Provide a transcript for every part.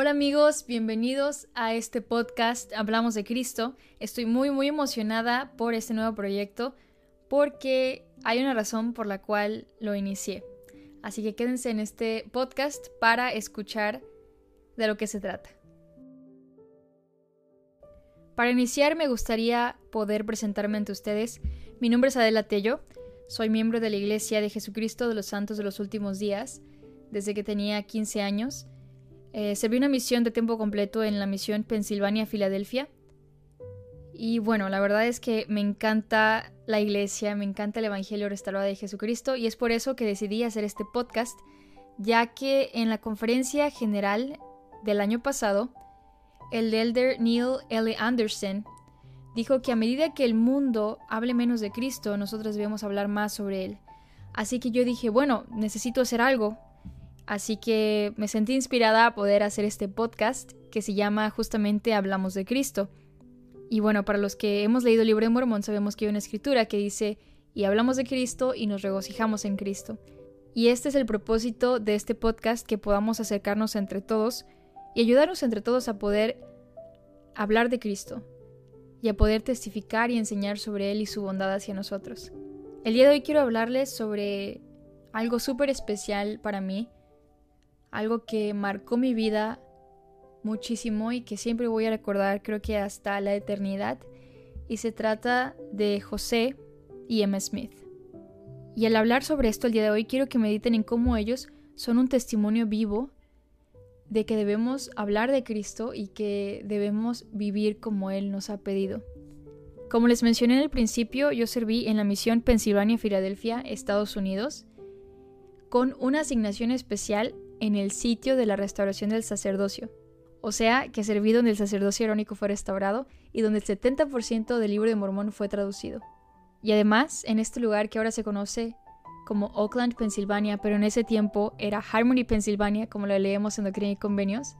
Hola amigos, bienvenidos a este podcast Hablamos de Cristo. Estoy muy muy emocionada por este nuevo proyecto porque hay una razón por la cual lo inicié. Así que quédense en este podcast para escuchar de lo que se trata. Para iniciar me gustaría poder presentarme ante ustedes. Mi nombre es Adela Tello, soy miembro de la Iglesia de Jesucristo de los Santos de los Últimos Días desde que tenía 15 años. Eh, serví una misión de tiempo completo en la misión Pensilvania-Filadelfia. Y bueno, la verdad es que me encanta la iglesia, me encanta el Evangelio restaurado de Jesucristo y es por eso que decidí hacer este podcast, ya que en la conferencia general del año pasado, el elder Neil L. Anderson dijo que a medida que el mundo hable menos de Cristo, nosotros debemos hablar más sobre Él. Así que yo dije, bueno, necesito hacer algo, Así que me sentí inspirada a poder hacer este podcast que se llama justamente Hablamos de Cristo. Y bueno, para los que hemos leído el libro de Mormón sabemos que hay una escritura que dice, y hablamos de Cristo y nos regocijamos en Cristo. Y este es el propósito de este podcast, que podamos acercarnos entre todos y ayudarnos entre todos a poder hablar de Cristo y a poder testificar y enseñar sobre Él y su bondad hacia nosotros. El día de hoy quiero hablarles sobre algo súper especial para mí, algo que marcó mi vida muchísimo y que siempre voy a recordar creo que hasta la eternidad y se trata de José y Emma Smith. Y al hablar sobre esto el día de hoy quiero que mediten en cómo ellos son un testimonio vivo de que debemos hablar de Cristo y que debemos vivir como Él nos ha pedido. Como les mencioné en el principio, yo serví en la misión Pensilvania-Filadelfia, Estados Unidos, con una asignación especial en el sitio de la restauración del sacerdocio, o sea, que serví donde el sacerdocio irónico fue restaurado y donde el 70% del libro de Mormón fue traducido. Y además, en este lugar que ahora se conoce como Oakland, Pensilvania, pero en ese tiempo era Harmony, Pensilvania, como lo leemos en Doctrina y Convenios,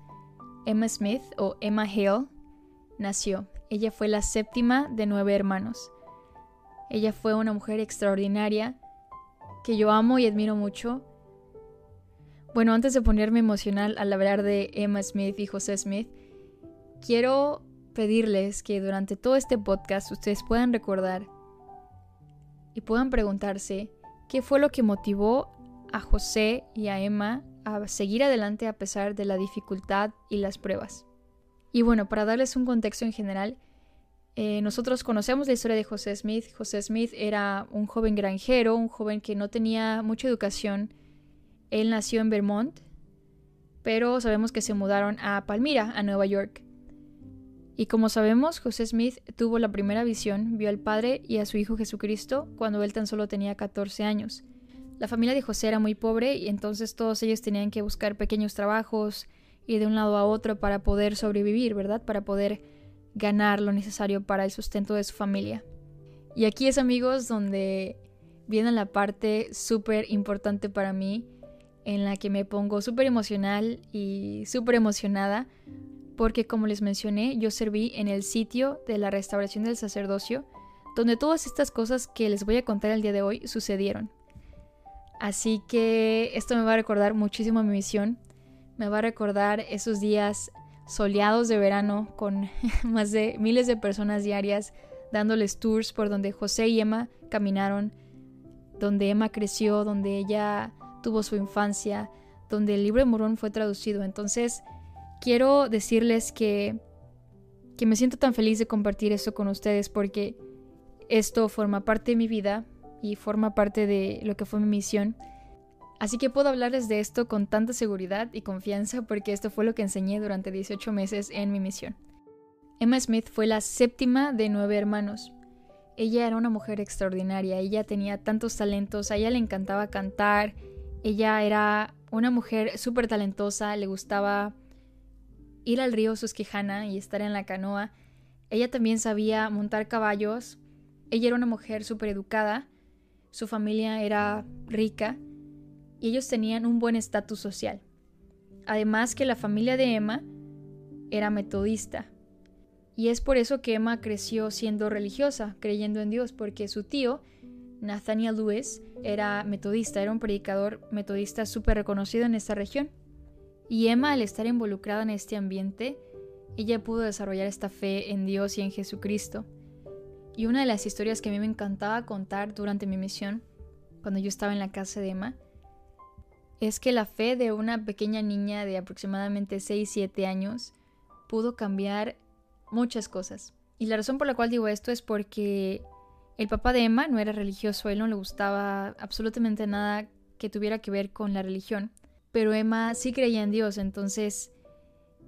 Emma Smith o Emma Hale nació. Ella fue la séptima de nueve hermanos. Ella fue una mujer extraordinaria que yo amo y admiro mucho bueno, antes de ponerme emocional al hablar de Emma Smith y José Smith, quiero pedirles que durante todo este podcast ustedes puedan recordar y puedan preguntarse qué fue lo que motivó a José y a Emma a seguir adelante a pesar de la dificultad y las pruebas. Y bueno, para darles un contexto en general, eh, nosotros conocemos la historia de José Smith. José Smith era un joven granjero, un joven que no tenía mucha educación, él nació en Vermont, pero sabemos que se mudaron a Palmira, a Nueva York. Y como sabemos, José Smith tuvo la primera visión, vio al Padre y a su Hijo Jesucristo cuando él tan solo tenía 14 años. La familia de José era muy pobre y entonces todos ellos tenían que buscar pequeños trabajos y de un lado a otro para poder sobrevivir, ¿verdad? Para poder ganar lo necesario para el sustento de su familia. Y aquí es amigos donde viene la parte súper importante para mí en la que me pongo súper emocional y súper emocionada porque como les mencioné yo serví en el sitio de la restauración del sacerdocio donde todas estas cosas que les voy a contar el día de hoy sucedieron. Así que esto me va a recordar muchísimo mi misión, me va a recordar esos días soleados de verano con más de miles de personas diarias dándoles tours por donde José y Emma caminaron, donde Emma creció, donde ella tuvo su infancia, donde el libro de Morón fue traducido. Entonces, quiero decirles que, que me siento tan feliz de compartir esto con ustedes porque esto forma parte de mi vida y forma parte de lo que fue mi misión. Así que puedo hablarles de esto con tanta seguridad y confianza porque esto fue lo que enseñé durante 18 meses en mi misión. Emma Smith fue la séptima de nueve hermanos. Ella era una mujer extraordinaria, ella tenía tantos talentos, a ella le encantaba cantar, ella era una mujer súper talentosa, le gustaba ir al río Susquehanna y estar en la canoa. Ella también sabía montar caballos. Ella era una mujer súper educada. Su familia era rica y ellos tenían un buen estatus social. Además que la familia de Emma era metodista. Y es por eso que Emma creció siendo religiosa, creyendo en Dios, porque su tío Nathaniel Lewis era metodista, era un predicador metodista súper reconocido en esta región. Y Emma, al estar involucrada en este ambiente, ella pudo desarrollar esta fe en Dios y en Jesucristo. Y una de las historias que a mí me encantaba contar durante mi misión, cuando yo estaba en la casa de Emma, es que la fe de una pequeña niña de aproximadamente 6-7 años pudo cambiar muchas cosas. Y la razón por la cual digo esto es porque el papá de Emma no era religioso, a él no le gustaba absolutamente nada que tuviera que ver con la religión, pero Emma sí creía en Dios, entonces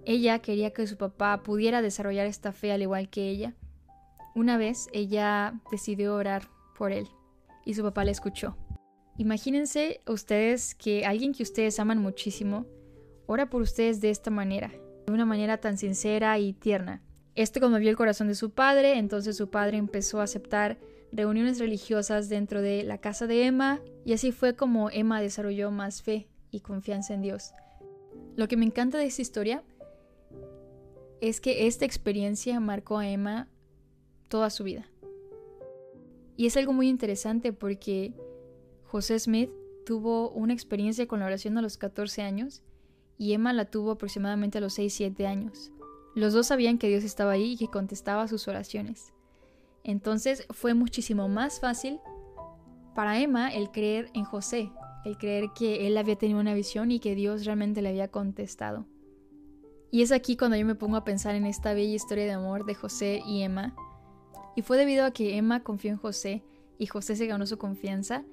ella quería que su papá pudiera desarrollar esta fe al igual que ella. Una vez ella decidió orar por él y su papá le escuchó. Imagínense ustedes que alguien que ustedes aman muchísimo ora por ustedes de esta manera, de una manera tan sincera y tierna. Esto conmovió el corazón de su padre, entonces su padre empezó a aceptar reuniones religiosas dentro de la casa de Emma y así fue como Emma desarrolló más fe y confianza en Dios. Lo que me encanta de esta historia es que esta experiencia marcó a Emma toda su vida. Y es algo muy interesante porque José Smith tuvo una experiencia con la oración a los 14 años y Emma la tuvo aproximadamente a los 6-7 años. Los dos sabían que Dios estaba ahí y que contestaba sus oraciones. Entonces fue muchísimo más fácil para Emma el creer en José, el creer que él había tenido una visión y que Dios realmente le había contestado. Y es aquí cuando yo me pongo a pensar en esta bella historia de amor de José y Emma. Y fue debido a que Emma confió en José y José se ganó su confianza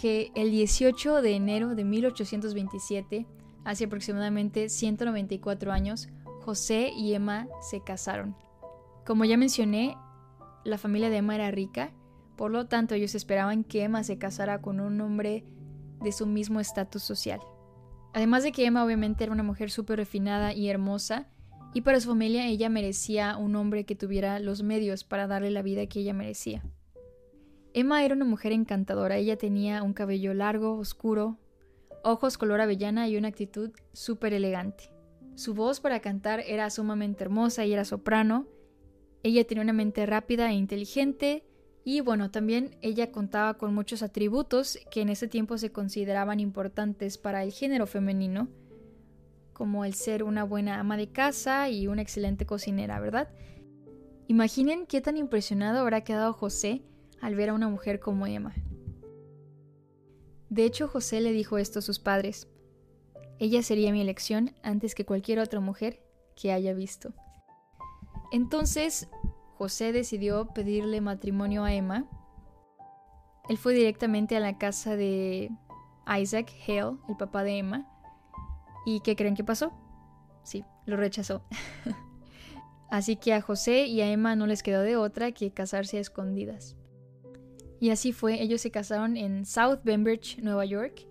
que el 18 de enero de 1827, hace aproximadamente 194 años, José y Emma se casaron. Como ya mencioné, la familia de Emma era rica, por lo tanto ellos esperaban que Emma se casara con un hombre de su mismo estatus social. Además de que Emma obviamente era una mujer súper refinada y hermosa, y para su familia ella merecía un hombre que tuviera los medios para darle la vida que ella merecía. Emma era una mujer encantadora, ella tenía un cabello largo, oscuro, ojos color avellana y una actitud súper elegante. Su voz para cantar era sumamente hermosa y era soprano. Ella tenía una mente rápida e inteligente y bueno, también ella contaba con muchos atributos que en ese tiempo se consideraban importantes para el género femenino, como el ser una buena ama de casa y una excelente cocinera, ¿verdad? Imaginen qué tan impresionado habrá quedado José al ver a una mujer como Emma. De hecho, José le dijo esto a sus padres. Ella sería mi elección antes que cualquier otra mujer que haya visto. Entonces, José decidió pedirle matrimonio a Emma. Él fue directamente a la casa de Isaac Hale, el papá de Emma. ¿Y qué creen que pasó? Sí, lo rechazó. Así que a José y a Emma no les quedó de otra que casarse a escondidas. Y así fue, ellos se casaron en South Bembridge, Nueva York.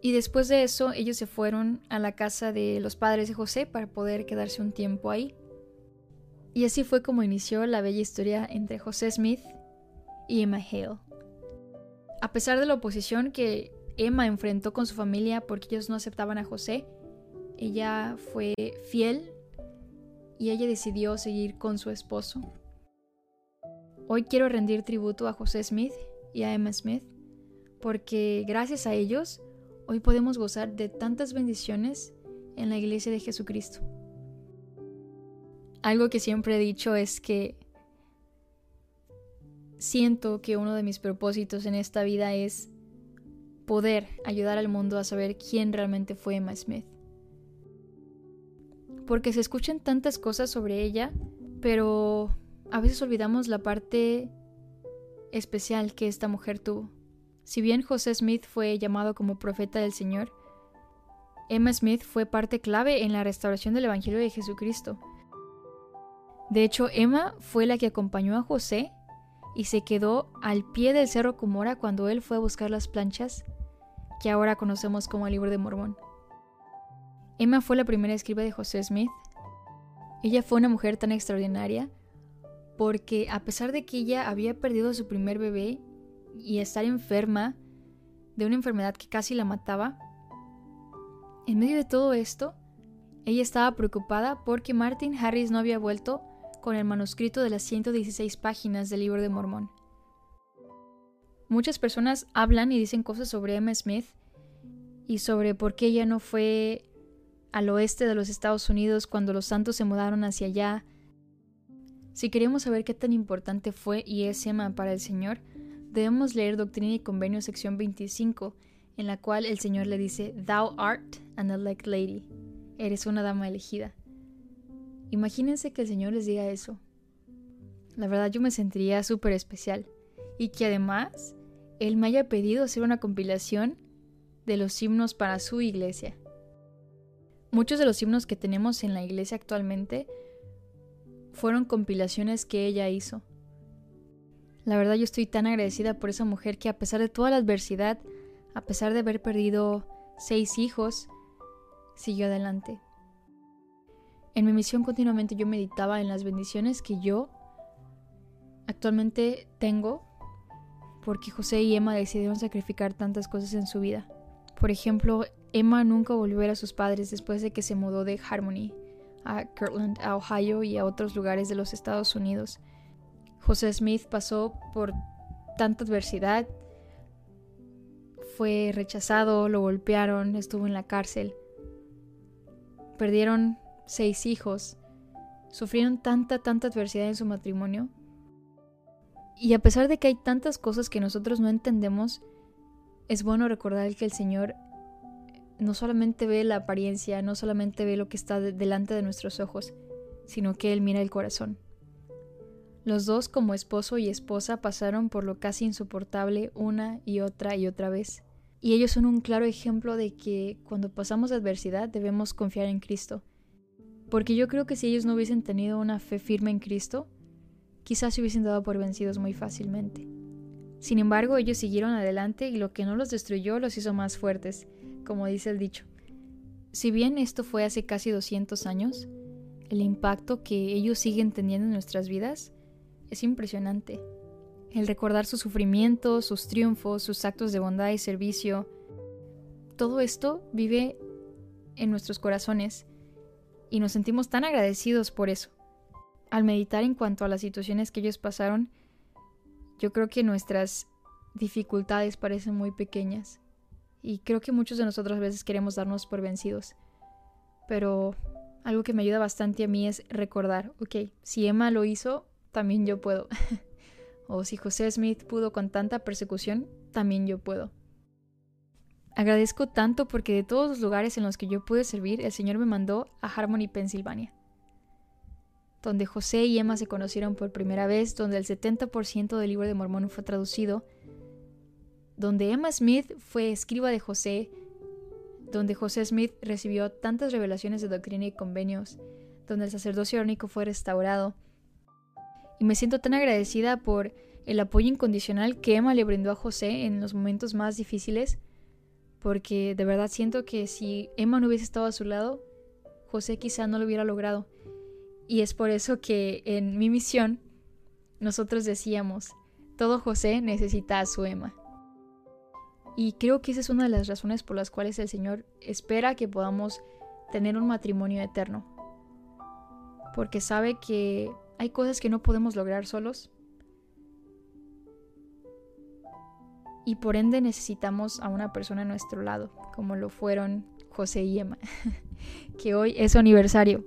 Y después de eso, ellos se fueron a la casa de los padres de José para poder quedarse un tiempo ahí. Y así fue como inició la bella historia entre José Smith y Emma Hale. A pesar de la oposición que Emma enfrentó con su familia porque ellos no aceptaban a José, ella fue fiel y ella decidió seguir con su esposo. Hoy quiero rendir tributo a José Smith y a Emma Smith, porque gracias a ellos hoy podemos gozar de tantas bendiciones en la iglesia de Jesucristo. Algo que siempre he dicho es que siento que uno de mis propósitos en esta vida es poder ayudar al mundo a saber quién realmente fue Emma Smith. Porque se escuchan tantas cosas sobre ella, pero a veces olvidamos la parte especial que esta mujer tuvo. Si bien José Smith fue llamado como profeta del Señor, Emma Smith fue parte clave en la restauración del Evangelio de Jesucristo. De hecho, Emma fue la que acompañó a José y se quedó al pie del cerro Cumora cuando él fue a buscar las planchas que ahora conocemos como el libro de Mormón. Emma fue la primera escriba de José Smith. Ella fue una mujer tan extraordinaria porque a pesar de que ella había perdido a su primer bebé y estar enferma de una enfermedad que casi la mataba, en medio de todo esto, ella estaba preocupada porque Martin Harris no había vuelto con el manuscrito de las 116 páginas del libro de Mormón. Muchas personas hablan y dicen cosas sobre Emma Smith y sobre por qué ella no fue al oeste de los Estados Unidos cuando los santos se mudaron hacia allá. Si queremos saber qué tan importante fue y es Emma para el Señor, debemos leer Doctrina y Convenio sección 25, en la cual el Señor le dice, Thou art an elect lady, eres una dama elegida. Imagínense que el Señor les diga eso. La verdad yo me sentiría súper especial. Y que además Él me haya pedido hacer una compilación de los himnos para su iglesia. Muchos de los himnos que tenemos en la iglesia actualmente fueron compilaciones que ella hizo. La verdad yo estoy tan agradecida por esa mujer que a pesar de toda la adversidad, a pesar de haber perdido seis hijos, siguió adelante. En mi misión continuamente yo meditaba en las bendiciones que yo actualmente tengo porque José y Emma decidieron sacrificar tantas cosas en su vida. Por ejemplo, Emma nunca volvió a ver a sus padres después de que se mudó de Harmony a Kirtland, a Ohio y a otros lugares de los Estados Unidos. José Smith pasó por tanta adversidad, fue rechazado, lo golpearon, estuvo en la cárcel. Perdieron seis hijos, sufrieron tanta, tanta adversidad en su matrimonio. Y a pesar de que hay tantas cosas que nosotros no entendemos, es bueno recordar que el Señor no solamente ve la apariencia, no solamente ve lo que está delante de nuestros ojos, sino que Él mira el corazón. Los dos como esposo y esposa pasaron por lo casi insoportable una y otra y otra vez. Y ellos son un claro ejemplo de que cuando pasamos adversidad debemos confiar en Cristo. Porque yo creo que si ellos no hubiesen tenido una fe firme en Cristo, quizás se hubiesen dado por vencidos muy fácilmente. Sin embargo, ellos siguieron adelante y lo que no los destruyó los hizo más fuertes, como dice el dicho. Si bien esto fue hace casi 200 años, el impacto que ellos siguen teniendo en nuestras vidas es impresionante. El recordar sus sufrimientos, sus triunfos, sus actos de bondad y servicio, todo esto vive en nuestros corazones y nos sentimos tan agradecidos por eso. Al meditar en cuanto a las situaciones que ellos pasaron, yo creo que nuestras dificultades parecen muy pequeñas y creo que muchos de nosotros a veces queremos darnos por vencidos. Pero algo que me ayuda bastante a mí es recordar, ok, si Emma lo hizo, también yo puedo. o si José Smith pudo con tanta persecución, también yo puedo. Agradezco tanto porque de todos los lugares en los que yo pude servir, el Señor me mandó a Harmony, Pensilvania donde José y Emma se conocieron por primera vez, donde el 70% del libro de Mormón fue traducido, donde Emma Smith fue escriba de José, donde José Smith recibió tantas revelaciones de doctrina y convenios, donde el sacerdocio único fue restaurado. Y me siento tan agradecida por el apoyo incondicional que Emma le brindó a José en los momentos más difíciles, porque de verdad siento que si Emma no hubiese estado a su lado, José quizá no lo hubiera logrado. Y es por eso que en mi misión nosotros decíamos, todo José necesita a su Emma. Y creo que esa es una de las razones por las cuales el Señor espera que podamos tener un matrimonio eterno. Porque sabe que hay cosas que no podemos lograr solos. Y por ende necesitamos a una persona a nuestro lado, como lo fueron José y Emma, que hoy es su aniversario.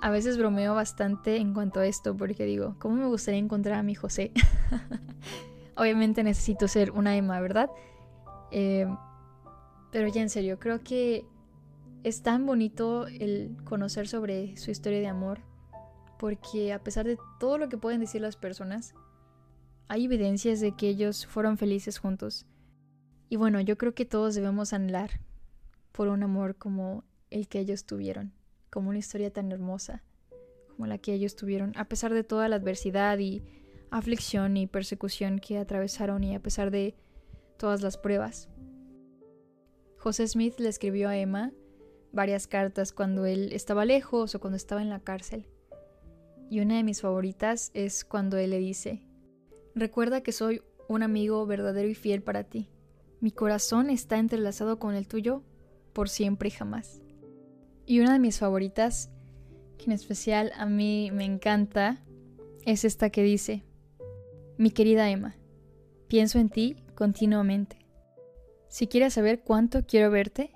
A veces bromeo bastante en cuanto a esto porque digo, ¿cómo me gustaría encontrar a mi José? Obviamente necesito ser una Emma, ¿verdad? Eh, pero ya en serio, creo que es tan bonito el conocer sobre su historia de amor porque a pesar de todo lo que pueden decir las personas, hay evidencias de que ellos fueron felices juntos. Y bueno, yo creo que todos debemos anhelar por un amor como el que ellos tuvieron como una historia tan hermosa como la que ellos tuvieron, a pesar de toda la adversidad y aflicción y persecución que atravesaron y a pesar de todas las pruebas. José Smith le escribió a Emma varias cartas cuando él estaba lejos o cuando estaba en la cárcel. Y una de mis favoritas es cuando él le dice, Recuerda que soy un amigo verdadero y fiel para ti. Mi corazón está entrelazado con el tuyo por siempre y jamás. Y una de mis favoritas, que en especial a mí me encanta, es esta que dice, Mi querida Emma, pienso en ti continuamente. Si quieres saber cuánto quiero verte,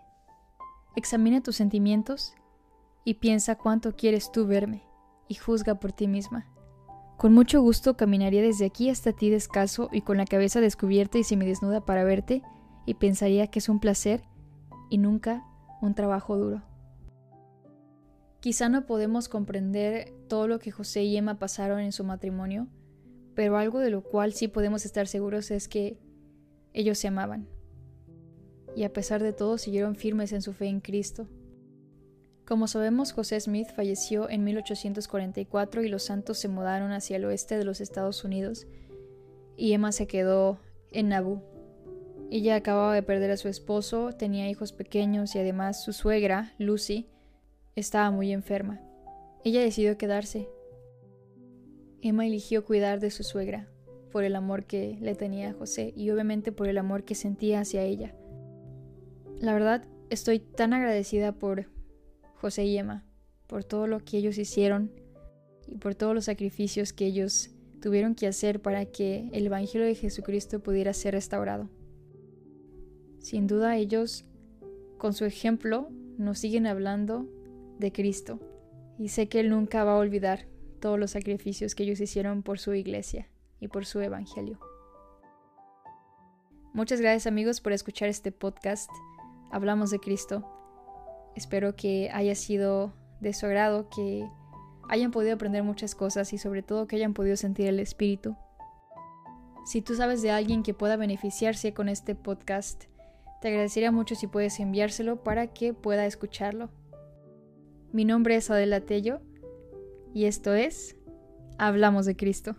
examina tus sentimientos y piensa cuánto quieres tú verme y juzga por ti misma. Con mucho gusto caminaría desde aquí hasta ti descalzo y con la cabeza descubierta y semidesnuda para verte y pensaría que es un placer y nunca un trabajo duro. Quizá no podemos comprender todo lo que José y Emma pasaron en su matrimonio, pero algo de lo cual sí podemos estar seguros es que ellos se amaban. Y a pesar de todo siguieron firmes en su fe en Cristo. Como sabemos, José Smith falleció en 1844 y los santos se mudaron hacia el oeste de los Estados Unidos y Emma se quedó en Nauvoo. Ella acababa de perder a su esposo, tenía hijos pequeños y además su suegra, Lucy, estaba muy enferma. Ella decidió quedarse. Emma eligió cuidar de su suegra, por el amor que le tenía a José y obviamente por el amor que sentía hacia ella. La verdad, estoy tan agradecida por José y Emma, por todo lo que ellos hicieron y por todos los sacrificios que ellos tuvieron que hacer para que el Evangelio de Jesucristo pudiera ser restaurado. Sin duda ellos, con su ejemplo, nos siguen hablando de Cristo y sé que Él nunca va a olvidar todos los sacrificios que ellos hicieron por su iglesia y por su Evangelio. Muchas gracias amigos por escuchar este podcast. Hablamos de Cristo. Espero que haya sido de su agrado, que hayan podido aprender muchas cosas y sobre todo que hayan podido sentir el Espíritu. Si tú sabes de alguien que pueda beneficiarse con este podcast, te agradecería mucho si puedes enviárselo para que pueda escucharlo. Mi nombre es Adela Tello y esto es Hablamos de Cristo.